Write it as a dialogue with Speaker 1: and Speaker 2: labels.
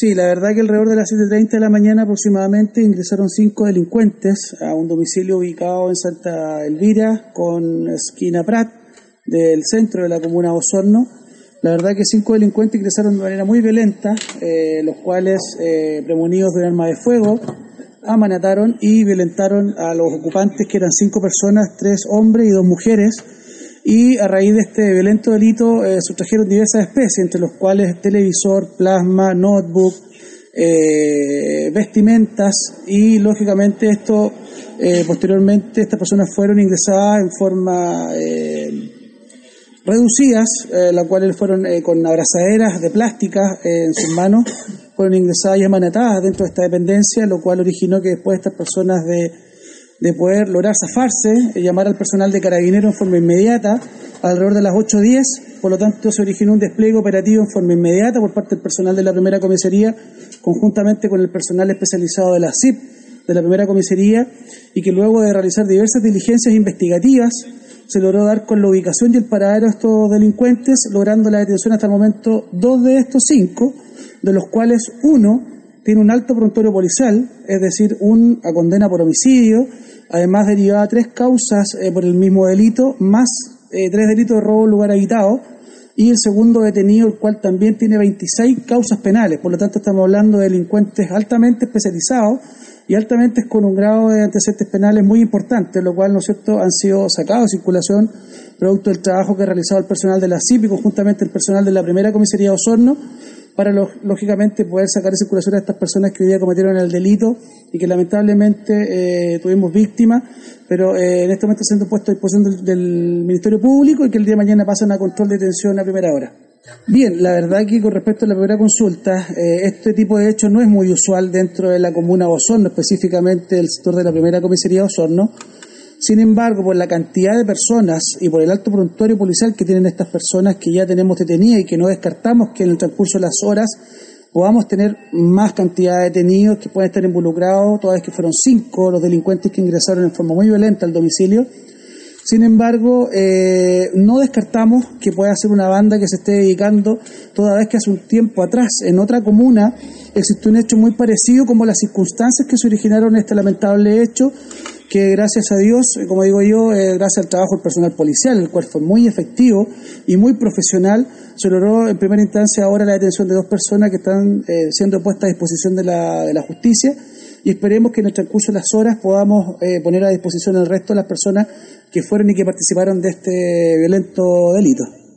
Speaker 1: Sí, la verdad que alrededor de las 7.30 de la mañana aproximadamente ingresaron cinco delincuentes a un domicilio ubicado en Santa Elvira con esquina Prat del centro de la comuna Osorno. La verdad que cinco delincuentes ingresaron de manera muy violenta, eh, los cuales, eh, premonidos de un arma de fuego, amanataron y violentaron a los ocupantes, que eran cinco personas, tres hombres y dos mujeres. Y a raíz de este violento delito eh, sustrajeron diversas especies, entre los cuales televisor, plasma, notebook, eh, vestimentas y lógicamente esto eh, posteriormente estas personas fueron ingresadas en forma eh, reducidas, las cuales fueron con abrazaderas de plástica en sus manos, fueron ingresadas y amanatadas dentro de esta dependencia, lo cual originó que después estas personas de, de poder lograr zafarse, eh, llamar al personal de carabinero en forma inmediata, alrededor de las 8.10, por lo tanto se originó un despliegue operativo en forma inmediata por parte del personal de la primera comisaría, conjuntamente con el personal especializado de la CIP, de la primera comisaría, y que luego de realizar diversas diligencias investigativas, se logró dar con la ubicación y el paradero de estos delincuentes, logrando la detención hasta el momento dos de estos cinco, de los cuales uno tiene un alto prontuario policial, es decir, una condena por homicidio, además derivada tres causas eh, por el mismo delito, más eh, tres delitos de robo en lugar habitado, y el segundo detenido, el cual también tiene 26 causas penales. Por lo tanto, estamos hablando de delincuentes altamente especializados y altamente con un grado de antecedentes penales muy importante, lo cual, ¿no es cierto?, han sido sacados de circulación producto del trabajo que ha realizado el personal de la CIP y conjuntamente el personal de la primera comisaría de Osorno para, lógicamente, poder sacar de circulación a estas personas que hoy día cometieron el delito y que lamentablemente eh, tuvimos víctimas, pero eh, en este momento siendo puesto a disposición del, Ministerio Público y que el día de mañana pasan a control de detención a primera hora. Bien, la verdad que con respecto a la primera consulta, eh, este tipo de hechos no es muy usual dentro de la comuna de Osorno, específicamente el sector de la primera comisaría de Osorno. Sin embargo, por la cantidad de personas y por el alto prontuario policial que tienen estas personas que ya tenemos detenidas y que no descartamos que en el transcurso de las horas podamos tener más cantidad de detenidos que pueden estar involucrados, toda vez que fueron cinco los delincuentes que ingresaron en forma muy violenta al domicilio. Sin embargo, eh, no descartamos que pueda ser una banda que se esté dedicando, toda vez que hace un tiempo atrás, en otra comuna, existió un hecho muy parecido como las circunstancias que se originaron este lamentable hecho, que gracias a Dios, como digo yo, eh, gracias al trabajo del personal policial, el cual fue muy efectivo y muy profesional, se logró en primera instancia ahora la detención de dos personas que están eh, siendo puestas a disposición de la, de la justicia y esperemos que en el transcurso de las horas podamos eh, poner a disposición el resto de las personas que fueron y que participaron de este violento delito.